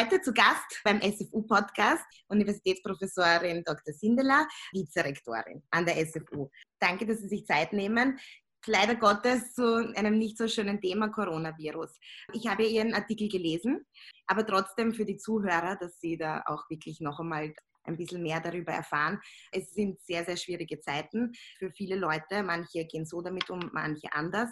Heute zu Gast beim SFU-Podcast Universitätsprofessorin Dr. Sindela, Vizerektorin an der SFU. Danke, dass Sie sich Zeit nehmen. Leider Gottes zu einem nicht so schönen Thema Coronavirus. Ich habe Ihren Artikel gelesen, aber trotzdem für die Zuhörer, dass Sie da auch wirklich noch einmal ein bisschen mehr darüber erfahren. Es sind sehr, sehr schwierige Zeiten für viele Leute. Manche gehen so damit um, manche anders.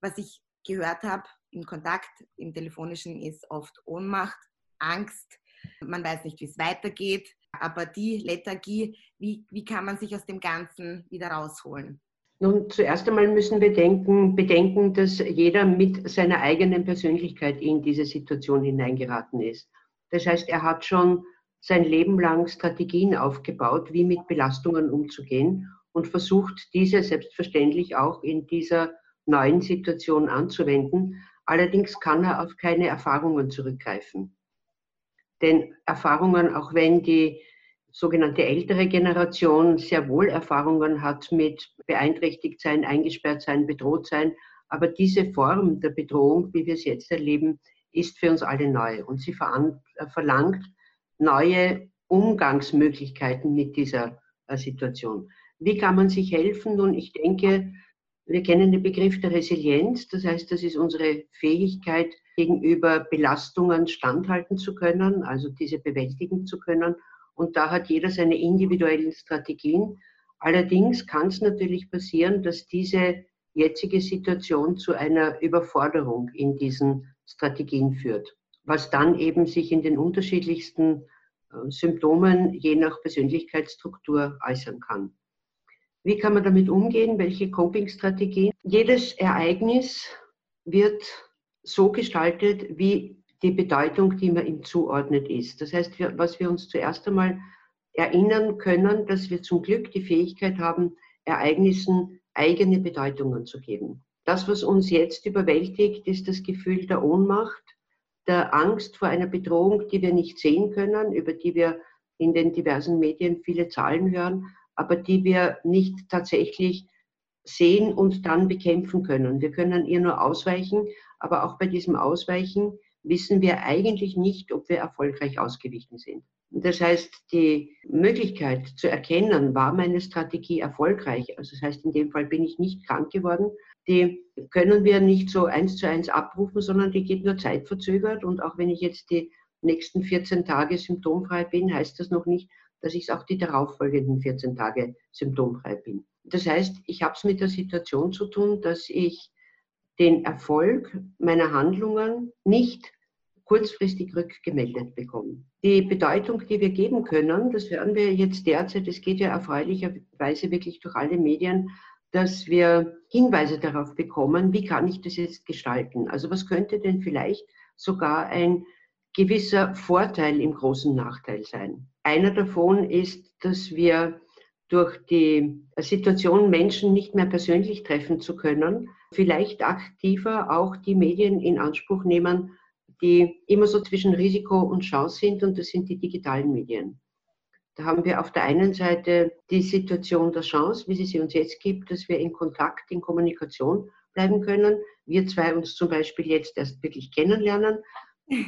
Was ich gehört habe im Kontakt, im telefonischen, ist oft Ohnmacht, Angst. Man weiß nicht, wie es weitergeht. Aber die Lethargie, wie, wie kann man sich aus dem Ganzen wieder rausholen? Nun, zuerst einmal müssen wir denken, bedenken, dass jeder mit seiner eigenen Persönlichkeit in diese Situation hineingeraten ist. Das heißt, er hat schon sein Leben lang Strategien aufgebaut, wie mit Belastungen umzugehen und versucht, diese selbstverständlich auch in dieser neuen Situation anzuwenden. Allerdings kann er auf keine Erfahrungen zurückgreifen. Denn Erfahrungen, auch wenn die sogenannte ältere Generation sehr wohl Erfahrungen hat mit beeinträchtigt sein, eingesperrt sein, bedroht sein. Aber diese Form der Bedrohung, wie wir es jetzt erleben, ist für uns alle neu und sie äh, verlangt neue Umgangsmöglichkeiten mit dieser äh, Situation. Wie kann man sich helfen? Nun, ich denke, wir kennen den Begriff der Resilienz. Das heißt, das ist unsere Fähigkeit, gegenüber Belastungen standhalten zu können, also diese bewältigen zu können und da hat jeder seine individuellen Strategien. Allerdings kann es natürlich passieren, dass diese jetzige Situation zu einer Überforderung in diesen Strategien führt, was dann eben sich in den unterschiedlichsten äh, Symptomen je nach Persönlichkeitsstruktur äußern kann. Wie kann man damit umgehen? Welche Coping-Strategien? Jedes Ereignis wird so gestaltet, wie die Bedeutung, die man ihm zuordnet ist. Das heißt, was wir uns zuerst einmal erinnern können, dass wir zum Glück die Fähigkeit haben, Ereignissen eigene Bedeutungen zu geben. Das, was uns jetzt überwältigt, ist das Gefühl der Ohnmacht, der Angst vor einer Bedrohung, die wir nicht sehen können, über die wir in den diversen Medien viele Zahlen hören, aber die wir nicht tatsächlich sehen und dann bekämpfen können. Wir können ihr nur ausweichen, aber auch bei diesem Ausweichen wissen wir eigentlich nicht, ob wir erfolgreich ausgewichen sind. Das heißt, die Möglichkeit zu erkennen, war meine Strategie erfolgreich, also das heißt, in dem Fall bin ich nicht krank geworden, die können wir nicht so eins zu eins abrufen, sondern die geht nur zeitverzögert. Und auch wenn ich jetzt die nächsten 14 Tage symptomfrei bin, heißt das noch nicht, dass ich auch die darauffolgenden 14 Tage symptomfrei bin. Das heißt, ich habe es mit der Situation zu tun, dass ich den Erfolg meiner Handlungen nicht kurzfristig rückgemeldet bekommen. Die Bedeutung, die wir geben können, das hören wir jetzt derzeit, es geht ja erfreulicherweise wirklich durch alle Medien, dass wir Hinweise darauf bekommen, wie kann ich das jetzt gestalten? Also was könnte denn vielleicht sogar ein gewisser Vorteil im großen Nachteil sein? Einer davon ist, dass wir durch die Situation, Menschen nicht mehr persönlich treffen zu können, vielleicht aktiver auch die Medien in Anspruch nehmen, die immer so zwischen Risiko und Chance sind, und das sind die digitalen Medien. Da haben wir auf der einen Seite die Situation der Chance, wie sie sie uns jetzt gibt, dass wir in Kontakt, in Kommunikation bleiben können. Wir zwei uns zum Beispiel jetzt erst wirklich kennenlernen.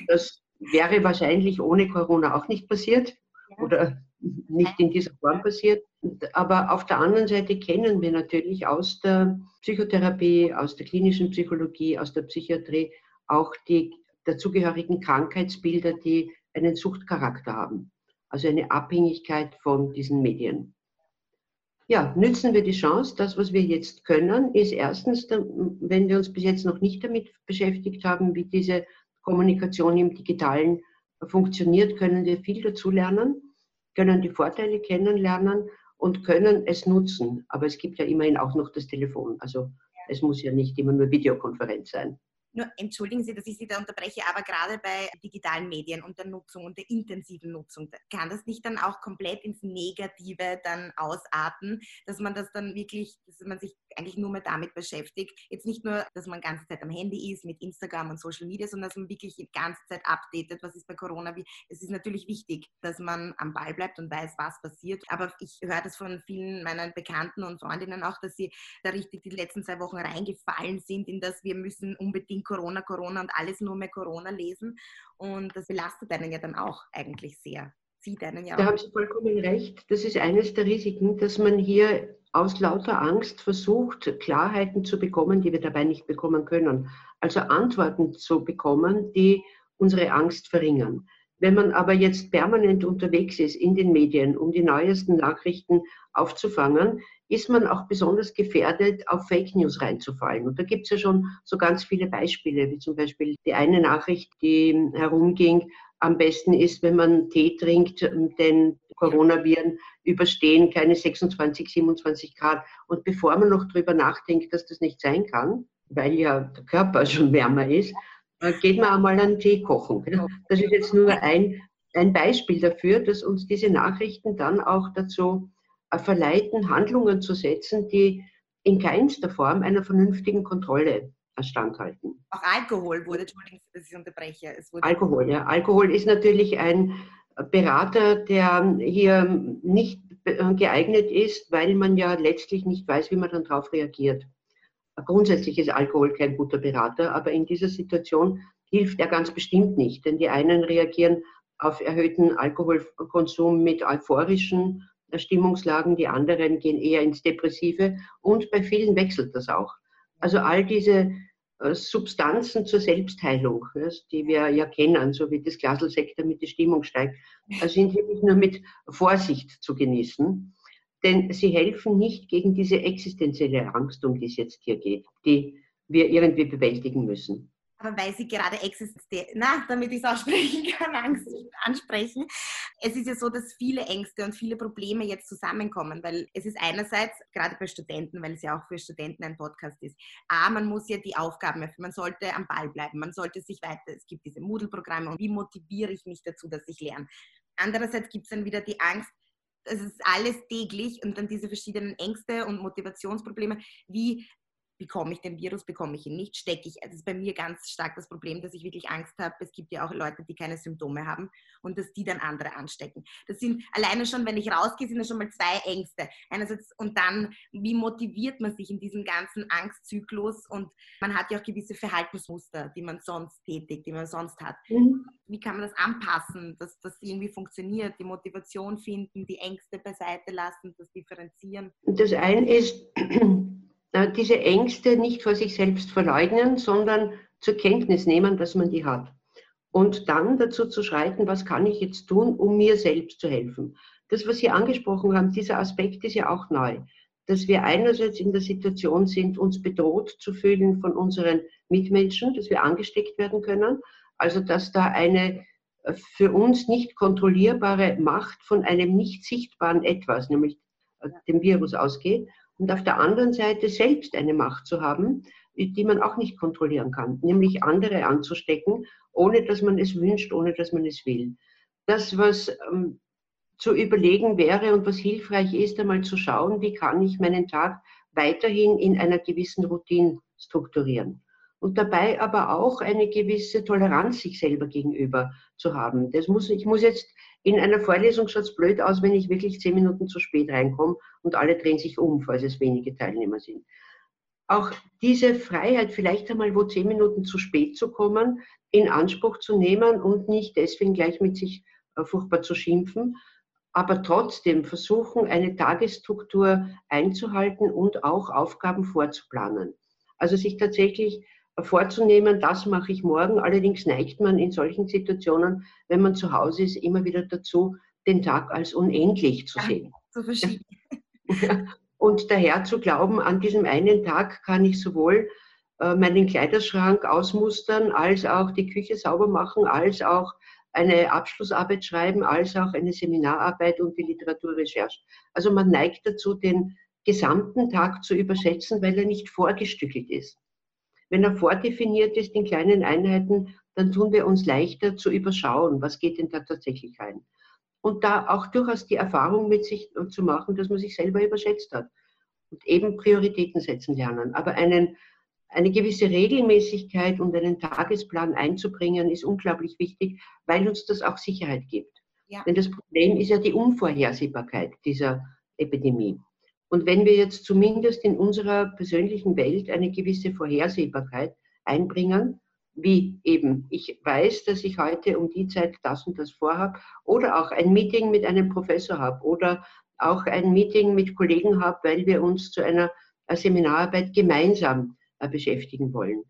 Das wäre wahrscheinlich ohne Corona auch nicht passiert oder nicht in dieser Form passiert. Aber auf der anderen Seite kennen wir natürlich aus der Psychotherapie, aus der klinischen Psychologie, aus der Psychiatrie auch die dazugehörigen Krankheitsbilder, die einen Suchtcharakter haben. Also eine Abhängigkeit von diesen Medien. Ja, nützen wir die Chance. Das, was wir jetzt können, ist erstens, wenn wir uns bis jetzt noch nicht damit beschäftigt haben, wie diese Kommunikation im Digitalen funktioniert, können wir viel dazu lernen, können die Vorteile kennenlernen und können es nutzen. Aber es gibt ja immerhin auch noch das Telefon. Also es muss ja nicht immer nur Videokonferenz sein. Nur entschuldigen Sie, dass ich Sie da unterbreche, aber gerade bei digitalen Medien und der Nutzung und der intensiven Nutzung, kann das nicht dann auch komplett ins Negative dann ausarten, dass man das dann wirklich, dass man sich eigentlich nur mehr damit beschäftigt. Jetzt nicht nur, dass man ganze Zeit am Handy ist mit Instagram und Social Media, sondern dass man wirklich die ganze Zeit updatet, was ist bei Corona. Es ist natürlich wichtig, dass man am Ball bleibt und weiß, was passiert. Aber ich höre das von vielen meiner Bekannten und Freundinnen auch, dass sie da richtig die letzten zwei Wochen reingefallen sind, in das wir müssen unbedingt in Corona, Corona und alles nur mehr Corona lesen. Und das belastet einen ja dann auch eigentlich sehr. Zieht einen ja auch. Da haben Sie vollkommen recht. Das ist eines der Risiken, dass man hier aus lauter Angst versucht, Klarheiten zu bekommen, die wir dabei nicht bekommen können. Also Antworten zu bekommen, die unsere Angst verringern. Wenn man aber jetzt permanent unterwegs ist in den Medien, um die neuesten Nachrichten aufzufangen, ist man auch besonders gefährdet, auf Fake News reinzufallen. Und da gibt es ja schon so ganz viele Beispiele, wie zum Beispiel die eine Nachricht, die herumging, am besten ist, wenn man Tee trinkt, denn Coronaviren überstehen keine 26, 27 Grad. Und bevor man noch darüber nachdenkt, dass das nicht sein kann, weil ja der Körper schon wärmer ist, geht man einmal einen Tee kochen. Das ist jetzt nur ein, ein Beispiel dafür, dass uns diese Nachrichten dann auch dazu äh, verleiten, Handlungen zu setzen, die in keinster Form einer vernünftigen Kontrolle standhalten. Auch Alkohol wurde, Entschuldigung, dass ich unterbreche. Alkohol, ja. Alkohol ist natürlich ein Berater, der hier nicht geeignet ist, weil man ja letztlich nicht weiß, wie man dann darauf reagiert. Grundsätzlich ist Alkohol kein guter Berater, aber in dieser Situation hilft er ganz bestimmt nicht, denn die einen reagieren auf erhöhten Alkoholkonsum mit euphorischen Stimmungslagen, die anderen gehen eher ins Depressive und bei vielen wechselt das auch. Also all diese äh, Substanzen zur Selbstheilung, die wir ja kennen, so wie das Glaselsekt, damit die Stimmung steigt, äh, sind wirklich nur mit Vorsicht zu genießen. Denn sie helfen nicht gegen diese existenzielle Angst, um die es jetzt hier geht, die wir irgendwie bewältigen müssen aber weil sie gerade existiert, na, damit ich es aussprechen kann, Angst ansprechen. Es ist ja so, dass viele Ängste und viele Probleme jetzt zusammenkommen, weil es ist einerseits, gerade bei Studenten, weil es ja auch für Studenten ein Podcast ist, A, man muss ja die Aufgaben erfüllen, man sollte am Ball bleiben, man sollte sich weiter, es gibt diese Moodle-Programme und wie motiviere ich mich dazu, dass ich lerne. Andererseits gibt es dann wieder die Angst, es ist alles täglich und dann diese verschiedenen Ängste und Motivationsprobleme. Wie bekomme ich den Virus, bekomme ich ihn nicht, stecke ich. Das ist bei mir ganz stark das Problem, dass ich wirklich Angst habe. Es gibt ja auch Leute, die keine Symptome haben und dass die dann andere anstecken. Das sind alleine schon, wenn ich rausgehe, sind das schon mal zwei Ängste. Einerseits und dann, wie motiviert man sich in diesem ganzen Angstzyklus und man hat ja auch gewisse Verhaltensmuster, die man sonst tätigt, die man sonst hat. Mhm. Wie kann man das anpassen, dass das irgendwie funktioniert, die Motivation finden, die Ängste beiseite lassen, das differenzieren? Das eine ist, diese Ängste nicht vor sich selbst verleugnen, sondern zur Kenntnis nehmen, dass man die hat. Und dann dazu zu schreiten, was kann ich jetzt tun, um mir selbst zu helfen. Das, was Sie angesprochen haben, dieser Aspekt ist ja auch neu. Dass wir einerseits in der Situation sind, uns bedroht zu fühlen von unseren Mitmenschen, dass wir angesteckt werden können. Also, dass da eine äh, für uns nicht kontrollierbare Macht von einem nicht sichtbaren Etwas, nämlich äh, dem Virus ausgeht und auf der anderen Seite selbst eine Macht zu haben, die man auch nicht kontrollieren kann, nämlich andere anzustecken, ohne dass man es wünscht, ohne dass man es will. Das, was ähm, zu überlegen wäre und was hilfreich ist, einmal zu schauen, wie kann ich meinen Tag weiterhin in einer gewissen Routine strukturieren. Und dabei aber auch eine gewisse Toleranz sich selber gegenüber zu haben. Das muss, ich muss jetzt in einer Vorlesung schaut es blöd aus, wenn ich wirklich zehn Minuten zu spät reinkomme und alle drehen sich um, falls es wenige Teilnehmer sind. Auch diese Freiheit, vielleicht einmal wo zehn Minuten zu spät zu kommen, in Anspruch zu nehmen und nicht deswegen gleich mit sich äh, furchtbar zu schimpfen, aber trotzdem versuchen, eine Tagesstruktur einzuhalten und auch Aufgaben vorzuplanen. Also sich tatsächlich vorzunehmen, das mache ich morgen. Allerdings neigt man in solchen Situationen, wenn man zu Hause ist, immer wieder dazu, den Tag als unendlich zu sehen. Ja, verschieden. Und daher zu glauben, an diesem einen Tag kann ich sowohl äh, meinen Kleiderschrank ausmustern, als auch die Küche sauber machen, als auch eine Abschlussarbeit schreiben, als auch eine Seminararbeit und die Literaturrecherche. Also man neigt dazu, den gesamten Tag zu überschätzen, weil er nicht vorgestückelt ist. Wenn er vordefiniert ist in kleinen Einheiten, dann tun wir uns leichter zu überschauen, was geht denn da tatsächlich ein. Und da auch durchaus die Erfahrung mit sich zu machen, dass man sich selber überschätzt hat. Und eben Prioritäten setzen lernen. Aber einen, eine gewisse Regelmäßigkeit und einen Tagesplan einzubringen, ist unglaublich wichtig, weil uns das auch Sicherheit gibt. Ja. Denn das Problem ist ja die Unvorhersehbarkeit dieser Epidemie. Und wenn wir jetzt zumindest in unserer persönlichen Welt eine gewisse Vorhersehbarkeit einbringen, wie eben, ich weiß, dass ich heute um die Zeit das und das vorhabe, oder auch ein Meeting mit einem Professor habe, oder auch ein Meeting mit Kollegen habe, weil wir uns zu einer Seminararbeit gemeinsam äh, beschäftigen wollen.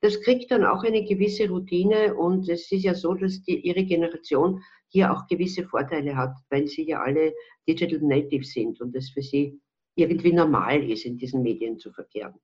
Das kriegt dann auch eine gewisse Routine und es ist ja so, dass die, ihre Generation hier auch gewisse Vorteile hat, weil sie ja alle Digital Natives sind und es für sie irgendwie normal ist, in diesen Medien zu verkehren.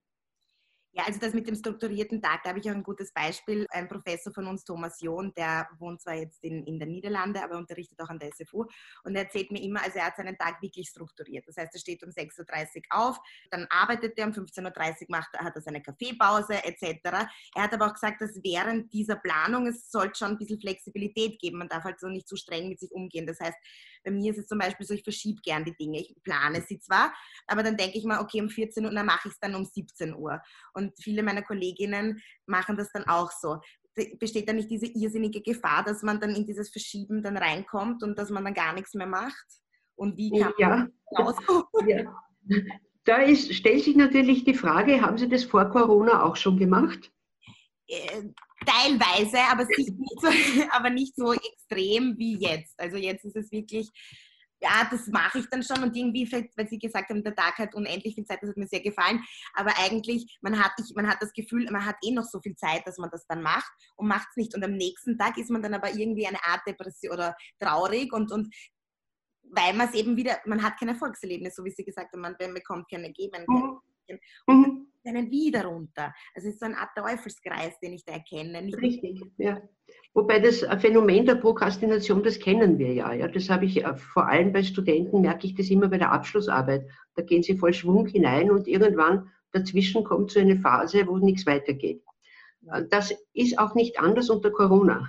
Ja, also das mit dem strukturierten Tag, da habe ich auch ein gutes Beispiel. Ein Professor von uns, Thomas John, der wohnt zwar jetzt in, in den Niederlanden, aber unterrichtet auch an der SFU und er erzählt mir immer, also er hat seinen Tag wirklich strukturiert. Das heißt, er steht um 6.30 Uhr auf, dann arbeitet er, um 15.30 Uhr macht, hat er seine Kaffeepause etc. Er hat aber auch gesagt, dass während dieser Planung es sollte schon ein bisschen Flexibilität geben. Man darf halt so nicht zu streng mit sich umgehen. Das heißt, bei mir ist es zum Beispiel so, ich verschiebe gern die Dinge. Ich plane sie zwar, aber dann denke ich mal, okay, um 14 Uhr, dann mache ich es dann um 17 Uhr. Und viele meiner Kolleginnen machen das dann auch so. Besteht da nicht diese irrsinnige Gefahr, dass man dann in dieses Verschieben dann reinkommt und dass man dann gar nichts mehr macht? Und wie kann ja. man rauskommen? Ja. Da ist, stellt sich natürlich die Frage, haben Sie das vor Corona auch schon gemacht? Äh, teilweise, aber, nicht so, aber nicht so extrem wie jetzt. Also jetzt ist es wirklich, ja, das mache ich dann schon und irgendwie, weil Sie gesagt haben, der Tag hat unendlich viel Zeit, das hat mir sehr gefallen, aber eigentlich, man hat, ich, man hat das Gefühl, man hat eh noch so viel Zeit, dass man das dann macht und macht es nicht und am nächsten Tag ist man dann aber irgendwie eine Art Depression oder traurig und, und weil man es eben wieder, man hat kein Erfolgserlebnis, so wie Sie gesagt haben, man bekommt keine Geben. Mhm. Und dann wieder runter. Also es ist so eine Art Teufelskreis, den ich da erkenne. Nicht Richtig, ja. Wobei das Phänomen der Prokrastination, das kennen wir ja. ja. Das habe ich äh, vor allem bei Studenten, merke ich das immer bei der Abschlussarbeit. Da gehen sie voll Schwung hinein und irgendwann dazwischen kommt so eine Phase, wo nichts weitergeht. Das ist auch nicht anders unter Corona.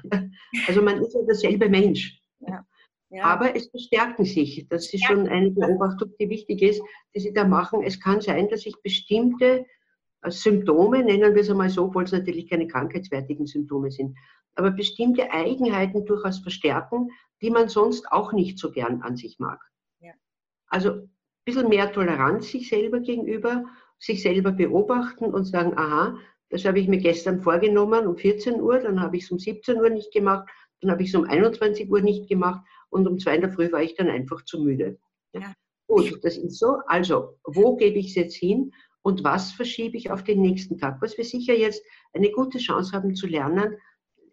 Also man ist ja derselbe Mensch. Ja. Ja. Aber es verstärken sich. Das ist schon eine Beobachtung, die wichtig ist, die Sie da machen. Es kann sein, dass sich bestimmte Symptome, nennen wir es einmal so, obwohl es natürlich keine krankheitswertigen Symptome sind, aber bestimmte Eigenheiten durchaus verstärken, die man sonst auch nicht so gern an sich mag. Ja. Also ein bisschen mehr Toleranz sich selber gegenüber, sich selber beobachten und sagen, aha, das habe ich mir gestern vorgenommen um 14 Uhr, dann habe ich es um 17 Uhr nicht gemacht, dann habe ich es um 21 Uhr nicht gemacht und um zwei in der Früh war ich dann einfach zu müde. Ja. Gut, das ist so. Also, wo gebe ich es jetzt hin und was verschiebe ich auf den nächsten Tag? Was wir sicher jetzt eine gute Chance haben zu lernen,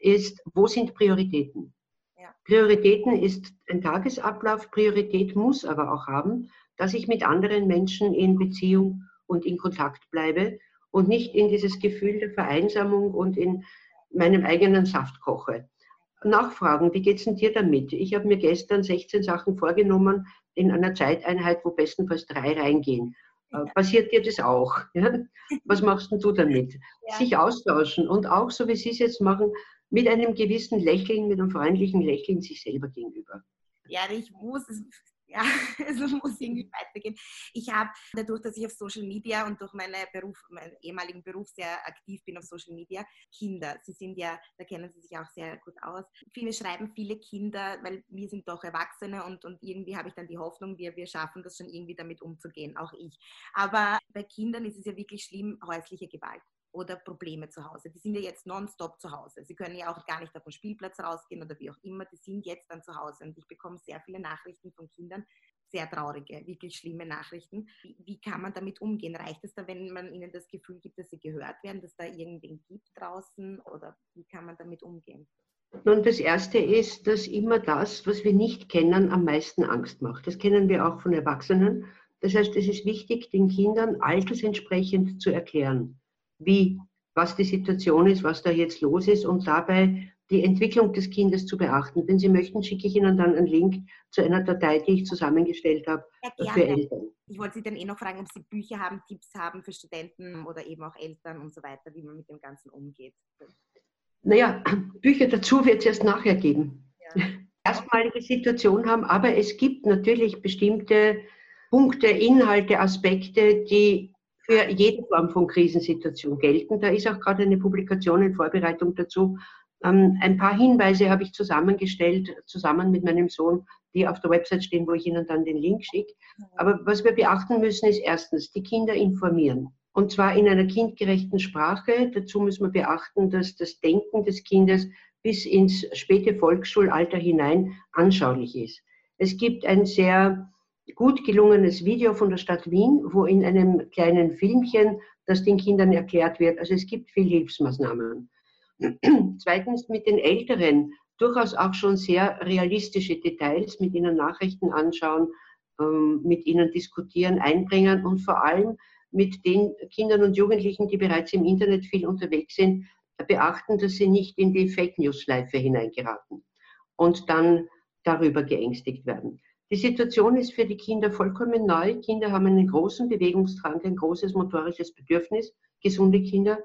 ist, wo sind Prioritäten? Ja. Prioritäten ist ein Tagesablauf. Priorität muss aber auch haben, dass ich mit anderen Menschen in Beziehung und in Kontakt bleibe und nicht in dieses Gefühl der Vereinsamung und in meinem eigenen Saft koche nachfragen, wie geht es denn dir damit? Ich habe mir gestern 16 Sachen vorgenommen in einer Zeiteinheit, wo bestenfalls drei reingehen. Äh. Passiert dir das auch? Ja? Was machst denn du damit? Ja. Sich austauschen und auch, so wie Sie es jetzt machen, mit einem gewissen Lächeln, mit einem freundlichen Lächeln sich selber gegenüber. Ja, ich muss, ja, es muss irgendwie weitergehen. Ich habe dadurch, dass ich auf Social Media und durch meine Beruf, meinen ehemaligen Beruf sehr aktiv bin auf Social Media, Kinder. Sie sind ja, da kennen Sie sich auch sehr gut aus. Viele schreiben viele Kinder, weil wir sind doch Erwachsene und, und irgendwie habe ich dann die Hoffnung, wir, wir schaffen das schon irgendwie damit umzugehen, auch ich. Aber bei Kindern ist es ja wirklich schlimm, häusliche Gewalt oder Probleme zu Hause. Die sind ja jetzt nonstop zu Hause. Sie können ja auch gar nicht auf den Spielplatz rausgehen oder wie auch immer. Die sind jetzt dann zu Hause. Und ich bekomme sehr viele Nachrichten von Kindern, sehr traurige, wirklich schlimme Nachrichten. Wie, wie kann man damit umgehen? Reicht es da, wenn man ihnen das Gefühl gibt, dass sie gehört werden, dass da irgendwen gibt draußen? Oder wie kann man damit umgehen? Nun, das Erste ist, dass immer das, was wir nicht kennen, am meisten Angst macht. Das kennen wir auch von Erwachsenen. Das heißt, es ist wichtig, den Kindern altersentsprechend zu erklären wie, was die Situation ist, was da jetzt los ist und dabei die Entwicklung des Kindes zu beachten. Wenn Sie möchten, schicke ich Ihnen dann einen Link zu einer Datei, die ich zusammengestellt habe ja, für Eltern. Ich wollte Sie dann eh noch fragen, ob Sie Bücher haben, Tipps haben für Studenten oder eben auch Eltern und so weiter, wie man mit dem Ganzen umgeht. Naja, Bücher dazu wird es erst nachher geben. Ja. Erstmalige Situation haben, aber es gibt natürlich bestimmte Punkte, Inhalte, Aspekte, die für jede Form von Krisensituation gelten. Da ist auch gerade eine Publikation in Vorbereitung dazu. Ähm, ein paar Hinweise habe ich zusammengestellt, zusammen mit meinem Sohn, die auf der Website stehen, wo ich Ihnen dann den Link schicke. Aber was wir beachten müssen, ist erstens, die Kinder informieren. und zwar in einer kindgerechten Sprache. Dazu muss man beachten, dass das Denken des Kindes bis ins späte Volksschulalter hinein anschaulich ist. Es gibt ein sehr gut gelungenes Video von der Stadt Wien, wo in einem kleinen Filmchen das den Kindern erklärt wird. Also es gibt viel Hilfsmaßnahmen. Zweitens mit den Älteren durchaus auch schon sehr realistische Details, mit ihnen Nachrichten anschauen, ähm, mit ihnen diskutieren, einbringen und vor allem mit den Kindern und Jugendlichen, die bereits im Internet viel unterwegs sind, beachten, dass sie nicht in die Fake News-Schleife hineingeraten und dann darüber geängstigt werden. Die Situation ist für die Kinder vollkommen neu. Kinder haben einen großen Bewegungsdrang, ein großes motorisches Bedürfnis, gesunde Kinder.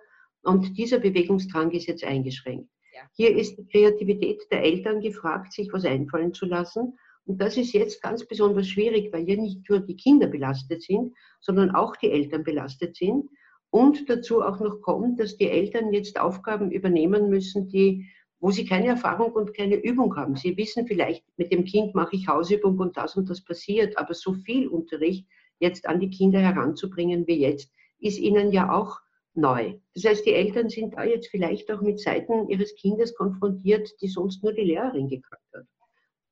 Und dieser Bewegungsdrang ist jetzt eingeschränkt. Ja. Hier ist die Kreativität der Eltern gefragt, sich was einfallen zu lassen. Und das ist jetzt ganz besonders schwierig, weil ja nicht nur die Kinder belastet sind, sondern auch die Eltern belastet sind. Und dazu auch noch kommt, dass die Eltern jetzt Aufgaben übernehmen müssen, die, wo sie keine Erfahrung und keine Übung haben. Sie wissen vielleicht, mit dem Kind mache ich Hausübung und das und das passiert, aber so viel Unterricht jetzt an die Kinder heranzubringen wie jetzt, ist ihnen ja auch neu. Das heißt, die Eltern sind da jetzt vielleicht auch mit Seiten ihres Kindes konfrontiert, die sonst nur die Lehrerin gekannt hat,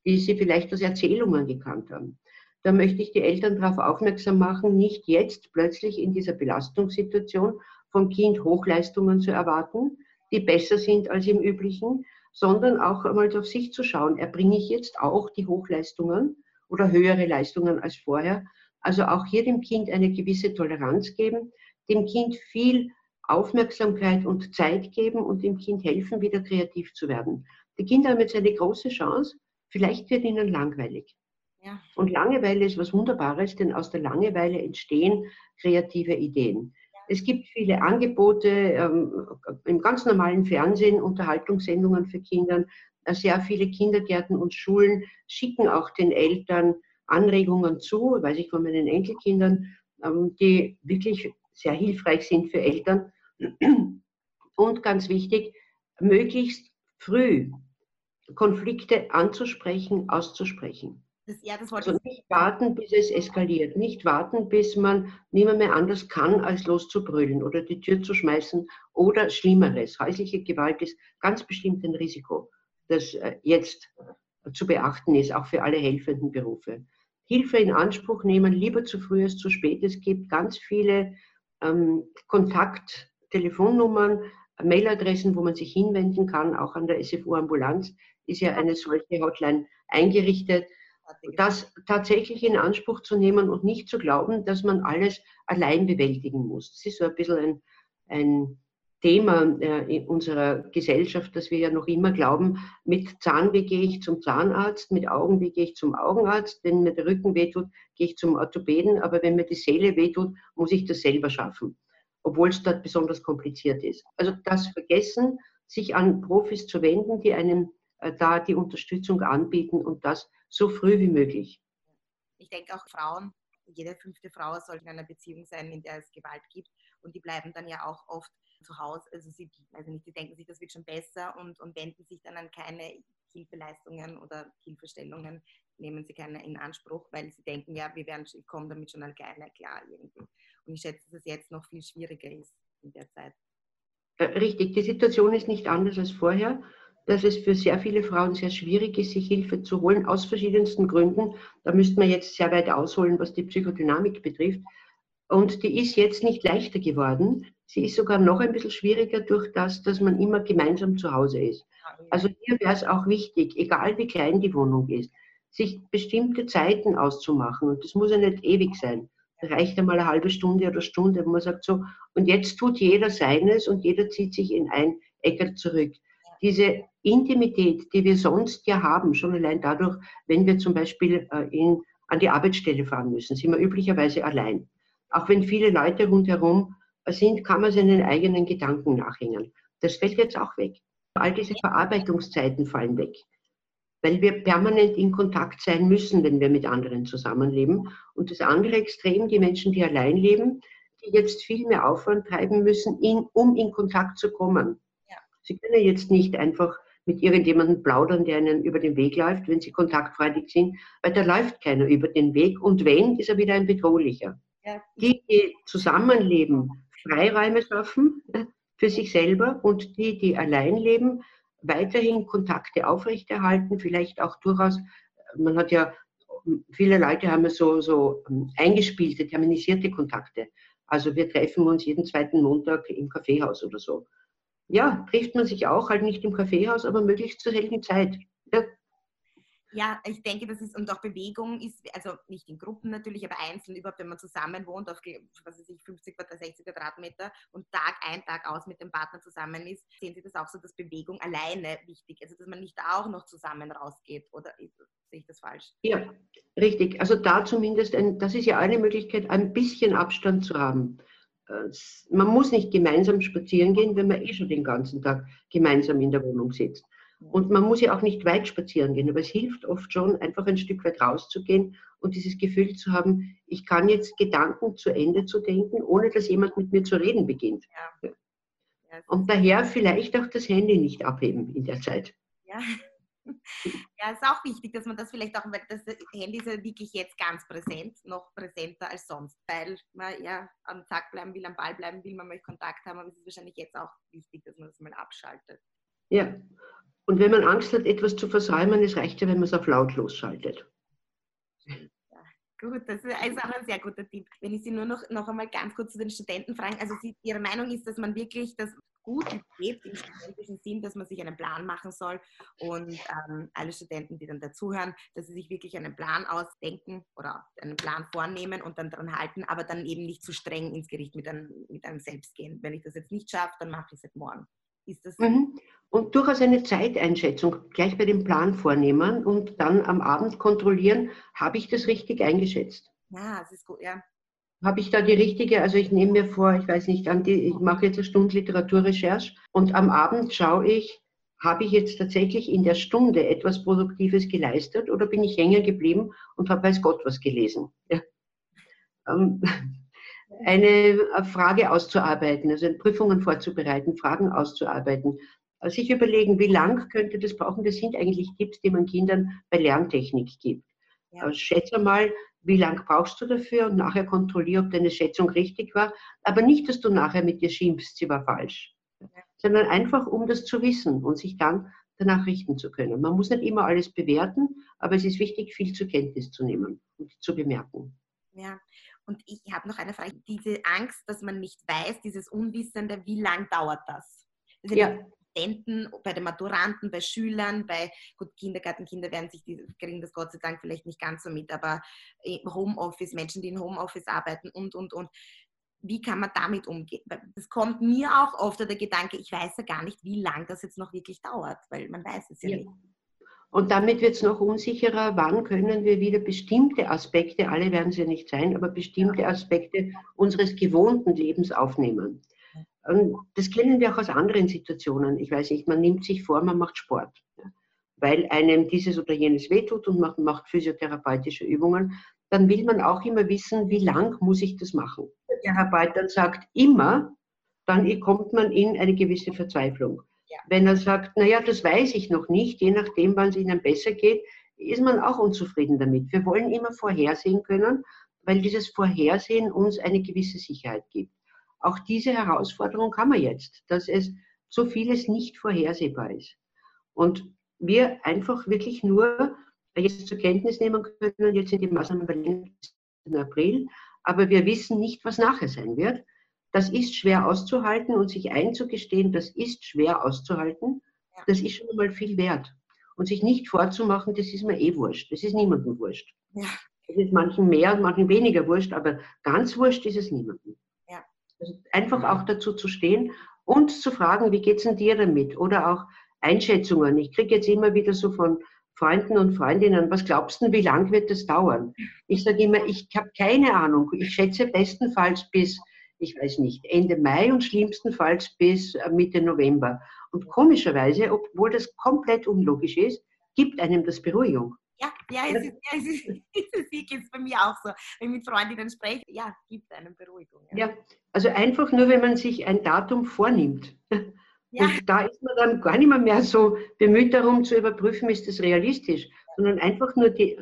die sie vielleicht aus Erzählungen gekannt haben. Da möchte ich die Eltern darauf aufmerksam machen, nicht jetzt plötzlich in dieser Belastungssituation vom Kind Hochleistungen zu erwarten, die besser sind als im üblichen, sondern auch einmal auf sich zu schauen, erbringe ich jetzt auch die Hochleistungen oder höhere Leistungen als vorher. Also auch hier dem Kind eine gewisse Toleranz geben, dem Kind viel Aufmerksamkeit und Zeit geben und dem Kind helfen, wieder kreativ zu werden. Die Kinder haben jetzt eine große Chance, vielleicht wird ihnen langweilig. Ja. Und Langeweile ist was Wunderbares, denn aus der Langeweile entstehen kreative Ideen. Es gibt viele Angebote ähm, im ganz normalen Fernsehen, Unterhaltungssendungen für Kinder. Äh, sehr viele Kindergärten und Schulen schicken auch den Eltern Anregungen zu, weiß ich von meinen Enkelkindern, ähm, die wirklich sehr hilfreich sind für Eltern. Und ganz wichtig, möglichst früh Konflikte anzusprechen, auszusprechen. Das, ja, das also nicht warten, bis es eskaliert, nicht warten, bis man niemand mehr anders kann, als loszubrüllen oder die Tür zu schmeißen oder Schlimmeres. Häusliche Gewalt ist ganz bestimmt ein Risiko, das äh, jetzt zu beachten ist, auch für alle helfenden Berufe. Hilfe in Anspruch nehmen, lieber zu früh als zu spät. Es gibt ganz viele ähm, Kontakt, Telefonnummern, Mailadressen, wo man sich hinwenden kann, auch an der SFU-Ambulanz ist ja eine solche Hotline eingerichtet. Das tatsächlich in Anspruch zu nehmen und nicht zu glauben, dass man alles allein bewältigen muss. Das ist so ein bisschen ein, ein Thema äh, in unserer Gesellschaft, dass wir ja noch immer glauben, mit Zahnweh gehe ich zum Zahnarzt, mit Augenweh gehe ich zum Augenarzt, wenn mir der Rücken wehtut, gehe ich zum Orthopäden, aber wenn mir die Seele wehtut, muss ich das selber schaffen, obwohl es dort besonders kompliziert ist. Also das Vergessen, sich an Profis zu wenden, die einem äh, da die Unterstützung anbieten und das so früh wie möglich. Ich denke auch Frauen, jede fünfte Frau soll in einer Beziehung sein, in der es Gewalt gibt und die bleiben dann ja auch oft zu Hause, also sie, also nicht, sie denken sich, das wird schon besser und, und wenden sich dann an keine Hilfeleistungen oder Hilfestellungen, nehmen sie keine in Anspruch, weil sie denken, ja, wir werden, ich komme damit schon alleine klar irgendwie. Und ich schätze, dass es jetzt noch viel schwieriger ist in der Zeit. Äh, richtig, die Situation ist nicht anders als vorher, dass es für sehr viele Frauen sehr schwierig ist, sich Hilfe zu holen, aus verschiedensten Gründen. Da müsste man jetzt sehr weit ausholen, was die Psychodynamik betrifft. Und die ist jetzt nicht leichter geworden. Sie ist sogar noch ein bisschen schwieriger durch das, dass man immer gemeinsam zu Hause ist. Also hier wäre es auch wichtig, egal wie klein die Wohnung ist, sich bestimmte Zeiten auszumachen. Und das muss ja nicht ewig sein. Da reicht einmal eine halbe Stunde oder Stunde, wo man sagt so, und jetzt tut jeder seines und jeder zieht sich in ein Ecker zurück. Diese Intimität, die wir sonst ja haben, schon allein dadurch, wenn wir zum Beispiel äh, in, an die Arbeitsstelle fahren müssen, sind wir üblicherweise allein. Auch wenn viele Leute rundherum sind, kann man seinen eigenen Gedanken nachhängen. Das fällt jetzt auch weg. All diese Verarbeitungszeiten fallen weg, weil wir permanent in Kontakt sein müssen, wenn wir mit anderen zusammenleben. Und das andere Extrem, die Menschen, die allein leben, die jetzt viel mehr Aufwand treiben müssen, in, um in Kontakt zu kommen. Ja. Sie können jetzt nicht einfach mit irgendjemandem plaudern, der ihnen über den Weg läuft, wenn sie kontaktfreudig sind, weil da läuft keiner über den Weg und wenn, ist er wieder ein bedrohlicher. Ja. Die, die zusammenleben, Freiräume schaffen für sich selber und die, die allein leben, weiterhin Kontakte aufrechterhalten, vielleicht auch durchaus, man hat ja, viele Leute haben ja so, so ähm, eingespielte, terminisierte Kontakte. Also wir treffen uns jeden zweiten Montag im Kaffeehaus oder so. Ja, trifft man sich auch, halt nicht im Kaffeehaus, aber möglichst zur selben Zeit. Ja, ja, ich denke, das ist, und auch Bewegung ist, also nicht in Gruppen natürlich, aber einzeln, überhaupt, wenn man zusammen wohnt, auf was weiß ich, 50 oder 60 Quadratmeter und Tag ein, Tag aus mit dem Partner zusammen ist, sehen Sie das auch so, dass Bewegung alleine wichtig ist, also dass man nicht auch noch zusammen rausgeht, oder sehe ich das falsch? Ja, richtig. Also da zumindest, ein, das ist ja eine Möglichkeit, ein bisschen Abstand zu haben. Man muss nicht gemeinsam spazieren gehen, wenn man eh schon den ganzen Tag gemeinsam in der Wohnung sitzt. Und man muss ja auch nicht weit spazieren gehen, aber es hilft oft schon, einfach ein Stück weit rauszugehen und dieses Gefühl zu haben, ich kann jetzt Gedanken zu Ende zu denken, ohne dass jemand mit mir zu reden beginnt. Ja. Und daher vielleicht auch das Handy nicht abheben in der Zeit. Ja. Ja, ist auch wichtig, dass man das vielleicht auch, weil das Handy ist ja wirklich jetzt ganz präsent, noch präsenter als sonst, weil man ja am Tag bleiben will, am Ball bleiben will, man möchte Kontakt haben, aber es ist wahrscheinlich jetzt auch wichtig, dass man das mal abschaltet. Ja, und wenn man Angst hat, etwas zu versäumen, es reicht ja, wenn man es auf lautlos schaltet. Ja, gut, das ist auch ein sehr guter Tipp. Wenn ich Sie nur noch, noch einmal ganz kurz zu den Studenten fragen, also Sie, Ihre Meinung ist, dass man wirklich das gut lebt im studentischen Sinn, dass man sich einen Plan machen soll und ähm, alle Studenten, die dann dazuhören, dass sie sich wirklich einen Plan ausdenken oder einen Plan vornehmen und dann daran halten, aber dann eben nicht zu streng ins Gericht mit einem, mit einem selbst gehen. Wenn ich das jetzt nicht schaffe, dann mache ich es halt morgen. Ist das mhm. Und durchaus eine Zeiteinschätzung gleich bei dem Plan vornehmen und dann am Abend kontrollieren, habe ich das richtig eingeschätzt? Ja, das ist gut, ja. Habe ich da die richtige, also ich nehme mir vor, ich weiß nicht, die, ich mache jetzt eine Stunde Literaturrecherche und am Abend schaue ich, habe ich jetzt tatsächlich in der Stunde etwas Produktives geleistet oder bin ich hängen geblieben und habe weiß Gott was gelesen? Ja. Ähm, eine Frage auszuarbeiten, also Prüfungen vorzubereiten, Fragen auszuarbeiten, sich überlegen, wie lang könnte das brauchen. Das sind eigentlich Tipps, die man Kindern bei Lerntechnik gibt. Ja. Also schätze mal, wie lang brauchst du dafür und nachher kontrolliere, ob deine Schätzung richtig war. Aber nicht, dass du nachher mit dir schimpfst, sie war falsch. Ja. Sondern einfach, um das zu wissen und sich dann danach richten zu können. Man muss nicht immer alles bewerten, aber es ist wichtig, viel zur Kenntnis zu nehmen und zu bemerken. Ja, und ich habe noch eine Frage. Diese Angst, dass man nicht weiß, dieses Unwissende, wie lang dauert das? Also ja. Studenten, bei den Maturanten, bei Schülern, bei gut, Kindergartenkinder werden sich die, kriegen das Gott sei Dank vielleicht nicht ganz so mit, aber Homeoffice, Menschen, die in Homeoffice arbeiten und, und, und. Wie kann man damit umgehen? Das kommt mir auch oft der Gedanke, ich weiß ja gar nicht, wie lange das jetzt noch wirklich dauert, weil man weiß es ja, ja. nicht. Und damit wird es noch unsicherer, wann können wir wieder bestimmte Aspekte, alle werden es ja nicht sein, aber bestimmte Aspekte unseres gewohnten Lebens aufnehmen. Und das kennen wir auch aus anderen Situationen. Ich weiß nicht, man nimmt sich vor, man macht Sport, weil einem dieses oder jenes wehtut und man macht physiotherapeutische Übungen. Dann will man auch immer wissen, wie lang muss ich das machen. Der Therapeut dann sagt immer, dann kommt man in eine gewisse Verzweiflung. Ja. Wenn er sagt, naja, das weiß ich noch nicht, je nachdem, wann es Ihnen besser geht, ist man auch unzufrieden damit. Wir wollen immer vorhersehen können, weil dieses Vorhersehen uns eine gewisse Sicherheit gibt. Auch diese Herausforderung haben wir jetzt, dass es so vieles nicht vorhersehbar ist. Und wir einfach wirklich nur jetzt zur Kenntnis nehmen können, jetzt sind die Maßnahmen im April, aber wir wissen nicht, was nachher sein wird. Das ist schwer auszuhalten und sich einzugestehen, das ist schwer auszuhalten, das ist schon mal viel wert. Und sich nicht vorzumachen, das ist mir eh wurscht. Das ist niemandem wurscht. Ja. Das ist manchen mehr und manchen weniger wurscht, aber ganz wurscht ist es niemandem. Also einfach auch dazu zu stehen und zu fragen, wie geht es denn dir damit? Oder auch Einschätzungen. Ich kriege jetzt immer wieder so von Freunden und Freundinnen, was glaubst du, wie lang wird das dauern? Ich sage immer, ich habe keine Ahnung. Ich schätze bestenfalls bis ich weiß nicht, Ende Mai und schlimmstenfalls bis äh, Mitte November. Und komischerweise, obwohl das komplett unlogisch ist, gibt einem das Beruhigung. Ja, ja, es ist, ja, es ist, es ist bei mir auch so. Wenn ich mit Freundinnen spreche, ja, gibt einem Beruhigung. Ja. ja, also einfach nur, wenn man sich ein Datum vornimmt. Ja. Und da ist man dann gar nicht mehr, mehr so bemüht darum zu überprüfen, ist das realistisch, sondern einfach nur die,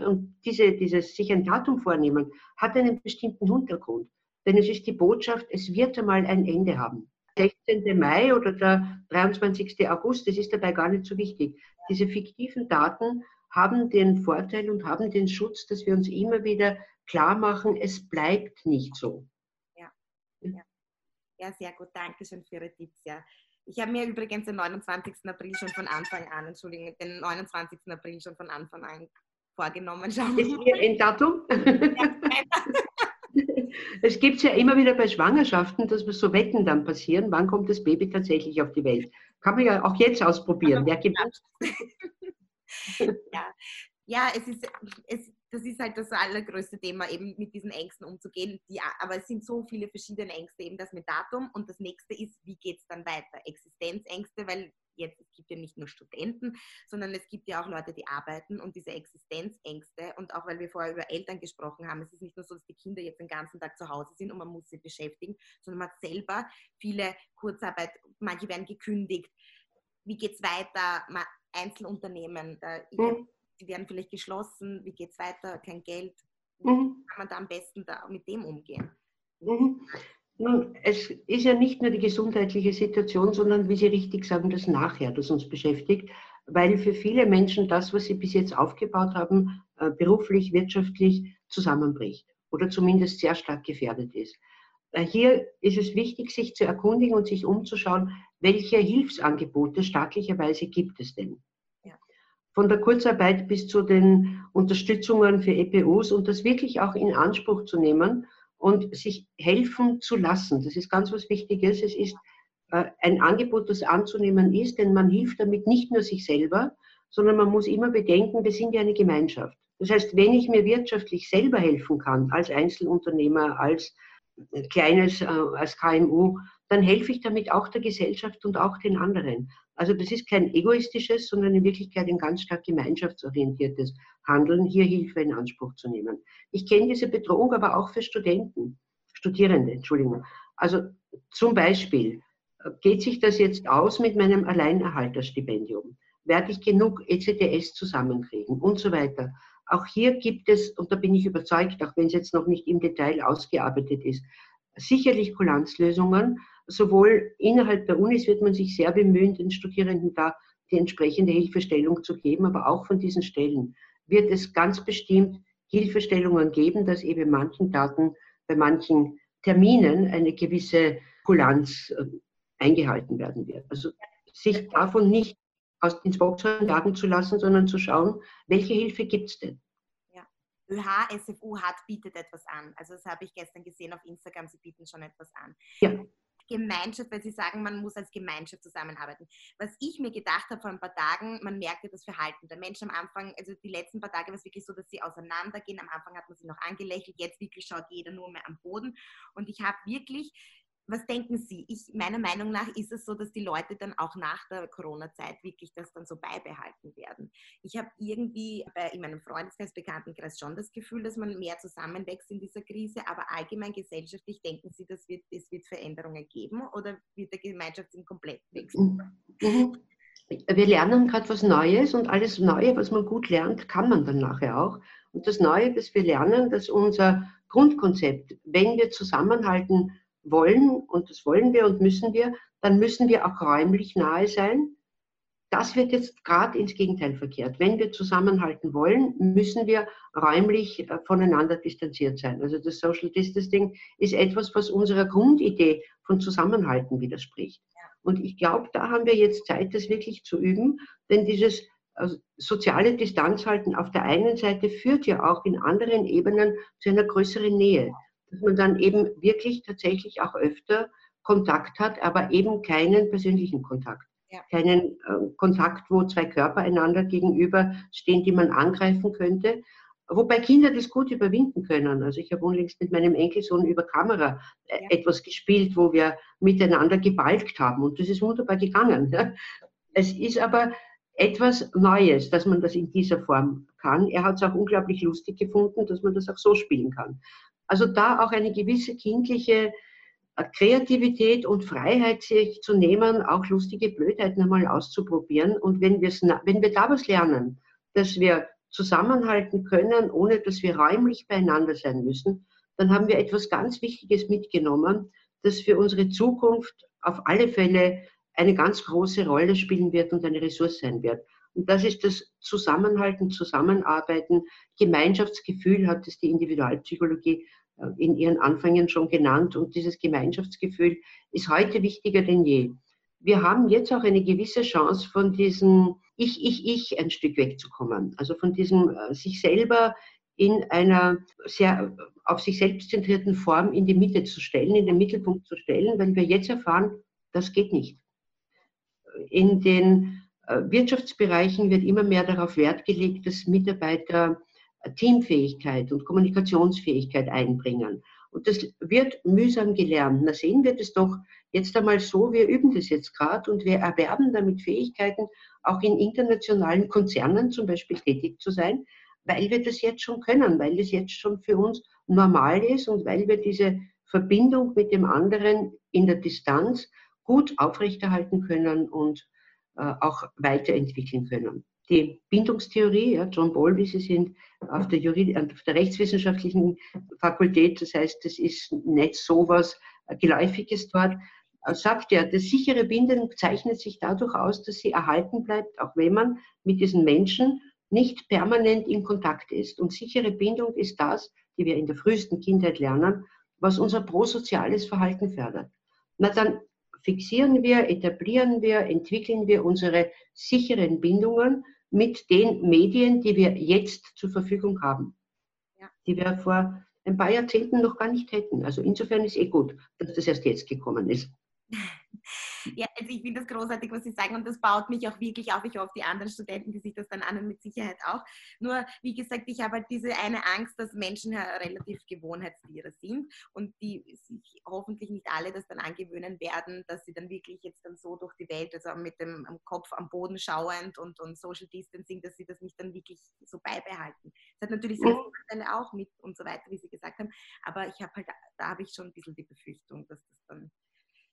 diese, dieses sich ein Datum vornehmen, hat einen bestimmten Hintergrund. denn es ist die Botschaft, es wird einmal ein Ende haben. 16. Mai oder der 23. August, das ist dabei gar nicht so wichtig. Diese fiktiven Daten haben den Vorteil und haben den Schutz, dass wir uns immer wieder klar machen, es bleibt nicht so. Ja, ja. ja sehr gut. Dankeschön für Ihre Tipps. Ja. Ich habe mir übrigens den 29. April schon von Anfang an, Entschuldigung, den 29. April schon von Anfang an vorgenommen. Schauen ist hier ein Datum? es gibt es ja immer wieder bei Schwangerschaften, dass so Wetten dann passieren, wann kommt das Baby tatsächlich auf die Welt. Kann man ja auch jetzt ausprobieren. Wer gibt ja. ja, es ist, es, das ist halt das allergrößte Thema, eben mit diesen Ängsten umzugehen. Die, aber es sind so viele verschiedene Ängste, eben das mit Datum. Und das nächste ist, wie geht es dann weiter? Existenzängste, weil jetzt, es gibt ja nicht nur Studenten, sondern es gibt ja auch Leute, die arbeiten und diese Existenzängste. Und auch weil wir vorher über Eltern gesprochen haben, es ist nicht nur so, dass die Kinder jetzt den ganzen Tag zu Hause sind und man muss sie beschäftigen, sondern man hat selber viele Kurzarbeit, manche werden gekündigt. Wie geht es weiter? Einzelunternehmen, da, mhm. die werden vielleicht geschlossen, wie geht es weiter, kein Geld. Wie mhm. kann man da am besten da mit dem umgehen? Mhm. Nun, es ist ja nicht nur die gesundheitliche Situation, sondern wie Sie richtig sagen, das Nachher, das uns beschäftigt, weil für viele Menschen das, was sie bis jetzt aufgebaut haben, äh, beruflich, wirtschaftlich zusammenbricht oder zumindest sehr stark gefährdet ist. Äh, hier ist es wichtig, sich zu erkundigen und sich umzuschauen, welche Hilfsangebote staatlicherweise gibt es denn? Von der Kurzarbeit bis zu den Unterstützungen für EPUs und das wirklich auch in Anspruch zu nehmen und sich helfen zu lassen. Das ist ganz was Wichtiges. Es ist äh, ein Angebot, das anzunehmen ist, denn man hilft damit nicht nur sich selber, sondern man muss immer bedenken, wir sind ja eine Gemeinschaft. Das heißt, wenn ich mir wirtschaftlich selber helfen kann, als Einzelunternehmer, als kleines, äh, als KMU, dann helfe ich damit auch der Gesellschaft und auch den anderen. Also das ist kein egoistisches, sondern in Wirklichkeit ein ganz stark gemeinschaftsorientiertes Handeln, hier Hilfe in Anspruch zu nehmen. Ich kenne diese Bedrohung aber auch für Studenten, Studierende, Entschuldigung. Also zum Beispiel, äh, geht sich das jetzt aus mit meinem Alleinerhalterstipendium? Werde ich genug ECTS zusammenkriegen und so weiter? Auch hier gibt es, und da bin ich überzeugt, auch wenn es jetzt noch nicht im Detail ausgearbeitet ist, sicherlich Kulanzlösungen, sowohl innerhalb der Unis wird man sich sehr bemühen, den Studierenden da die entsprechende Hilfestellung zu geben, aber auch von diesen Stellen wird es ganz bestimmt Hilfestellungen geben, dass eben manchen Daten bei manchen Terminen eine gewisse Kulanz äh, eingehalten werden wird. Also sich davon nicht aus ins Boxhorn jagen zu lassen, sondern zu schauen, welche Hilfe gibt es denn? Ja. ÖH, SFU hat, bietet etwas an. Also das habe ich gestern gesehen auf Instagram, sie bieten schon etwas an. Ja. Gemeinschaft, weil Sie sagen, man muss als Gemeinschaft zusammenarbeiten. Was ich mir gedacht habe vor ein paar Tagen, man merkt ja das Verhalten der Menschen am Anfang, also die letzten paar Tage war es wirklich so, dass sie auseinandergehen. Am Anfang hat man sie noch angelächelt, jetzt wirklich schaut jeder nur mehr am Boden. Und ich habe wirklich was denken Sie? Ich, meiner Meinung nach ist es so, dass die Leute dann auch nach der Corona-Zeit wirklich das dann so beibehalten werden. Ich habe irgendwie bei, in meinem Freundeskreis, Bekanntenkreis schon das Gefühl, dass man mehr zusammenwächst in dieser Krise, aber allgemein gesellschaftlich denken Sie, dass wird, es wird Veränderungen geben oder wird der Gemeinschaftssinn komplett wechseln? Mhm. Wir lernen gerade was Neues und alles Neue, was man gut lernt, kann man dann nachher auch. Und das Neue, das wir lernen, dass unser Grundkonzept, wenn wir zusammenhalten, wollen, und das wollen wir und müssen wir, dann müssen wir auch räumlich nahe sein. Das wird jetzt gerade ins Gegenteil verkehrt. Wenn wir zusammenhalten wollen, müssen wir räumlich äh, voneinander distanziert sein. Also das Social Distancing ist etwas, was unserer Grundidee von Zusammenhalten widerspricht. Und ich glaube, da haben wir jetzt Zeit, das wirklich zu üben, denn dieses also soziale Distanzhalten auf der einen Seite führt ja auch in anderen Ebenen zu einer größeren Nähe dass man dann eben wirklich tatsächlich auch öfter Kontakt hat, aber eben keinen persönlichen Kontakt. Ja. Keinen äh, Kontakt, wo zwei Körper einander gegenüber stehen, die man angreifen könnte. Wobei Kinder das gut überwinden können. Also ich habe unlängst mit meinem Enkelsohn über Kamera äh, ja. etwas gespielt, wo wir miteinander gebalgt haben und das ist wunderbar gegangen. Es ist aber etwas Neues, dass man das in dieser Form kann. Er hat es auch unglaublich lustig gefunden, dass man das auch so spielen kann. Also da auch eine gewisse kindliche äh, Kreativität und Freiheit sich zu nehmen, auch lustige Blödheiten einmal auszuprobieren. Und wenn, wenn wir da was lernen, dass wir zusammenhalten können, ohne dass wir räumlich beieinander sein müssen, dann haben wir etwas ganz Wichtiges mitgenommen, das für unsere Zukunft auf alle Fälle eine ganz große Rolle spielen wird und eine Ressource sein wird. Und das ist das Zusammenhalten, Zusammenarbeiten, Gemeinschaftsgefühl hat es die Individualpsychologie äh, in ihren Anfängen schon genannt. Und dieses Gemeinschaftsgefühl ist heute wichtiger denn je. Wir haben jetzt auch eine gewisse Chance, von diesem Ich, Ich, Ich ein Stück wegzukommen. Also von diesem äh, sich selber in einer sehr auf sich selbst zentrierten Form in die Mitte zu stellen, in den Mittelpunkt zu stellen, weil wir jetzt erfahren, das geht nicht. In den äh, Wirtschaftsbereichen wird immer mehr darauf Wert gelegt, dass Mitarbeiter Teamfähigkeit und Kommunikationsfähigkeit einbringen. Und das wird mühsam gelernt. Na sehen wir das doch jetzt einmal so, wir üben das jetzt gerade und wir erwerben damit Fähigkeiten, auch in internationalen Konzernen zum Beispiel tätig zu sein, weil wir das jetzt schon können, weil das jetzt schon für uns normal ist und weil wir diese Verbindung mit dem anderen in der Distanz gut aufrechterhalten können und äh, auch weiterentwickeln können. Die Bindungstheorie, ja, John Ball, wie Sie sind, auf der, Jurid auf der rechtswissenschaftlichen Fakultät, das heißt, das ist nicht so was Geläufiges dort, äh, sagt er, das sichere Binden zeichnet sich dadurch aus, dass sie erhalten bleibt, auch wenn man mit diesen Menschen nicht permanent in Kontakt ist. Und sichere Bindung ist das, die wir in der frühesten Kindheit lernen, was unser prosoziales Verhalten fördert. Na dann fixieren wir, etablieren wir, entwickeln wir unsere sicheren Bindungen mit den Medien, die wir jetzt zur Verfügung haben, ja. die wir vor ein paar Jahrzehnten noch gar nicht hätten. Also insofern ist eh gut, dass das erst jetzt gekommen ist. Ja, also ich finde das großartig, was Sie sagen und das baut mich auch wirklich auf. Ich hoffe, die anderen Studenten, die sich das dann an mit Sicherheit auch. Nur, wie gesagt, ich habe halt diese eine Angst, dass Menschen ja relativ Gewohnheitstiere sind und die sich hoffentlich nicht alle das dann angewöhnen werden, dass sie dann wirklich jetzt dann so durch die Welt, also mit dem Kopf am Boden schauend und, und Social Distancing, dass sie das nicht dann wirklich so beibehalten. Das hat natürlich seine Vorteile auch mit und so weiter, wie Sie gesagt haben, aber ich habe halt, da habe ich schon ein bisschen die Befürchtung, dass das dann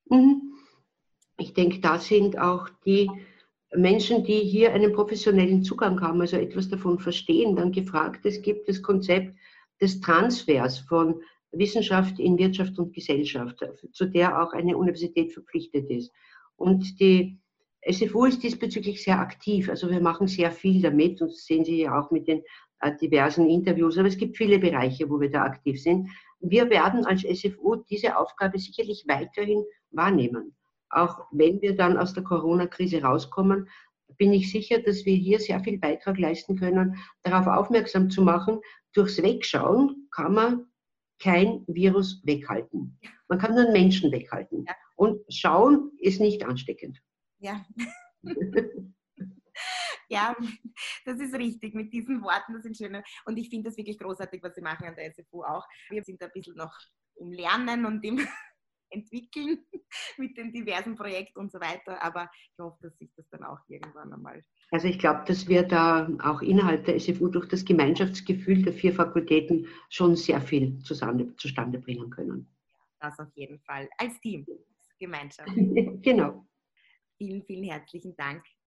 Mhm. Ich denke, da sind auch die Menschen, die hier einen professionellen Zugang haben, also etwas davon verstehen, dann gefragt. Es gibt das Konzept des Transfers von Wissenschaft in Wirtschaft und Gesellschaft, zu der auch eine Universität verpflichtet ist. Und die SFU ist diesbezüglich sehr aktiv. Also wir machen sehr viel damit und das sehen Sie ja auch mit den äh, diversen Interviews. Aber es gibt viele Bereiche, wo wir da aktiv sind. Wir werden als SFU diese Aufgabe sicherlich weiterhin wahrnehmen. Auch wenn wir dann aus der Corona-Krise rauskommen, bin ich sicher, dass wir hier sehr viel Beitrag leisten können, darauf aufmerksam zu machen. Durchs Wegschauen kann man kein Virus weghalten. Man kann nur einen Menschen weghalten. Ja. Und schauen ist nicht ansteckend. Ja. ja, das ist richtig mit diesen Worten, das sind schöne. Und ich finde das wirklich großartig, was Sie machen an der SFU auch. Wir sind da ein bisschen noch im Lernen und im entwickeln mit den diversen Projekten und so weiter. Aber ich hoffe, dass sich das dann auch irgendwann einmal. Also ich glaube, dass wir da auch innerhalb der SFU durch das Gemeinschaftsgefühl der vier Fakultäten schon sehr viel zustande, zustande bringen können. Das auf jeden Fall. Als Team, als Gemeinschaft. genau. Vielen, vielen herzlichen Dank.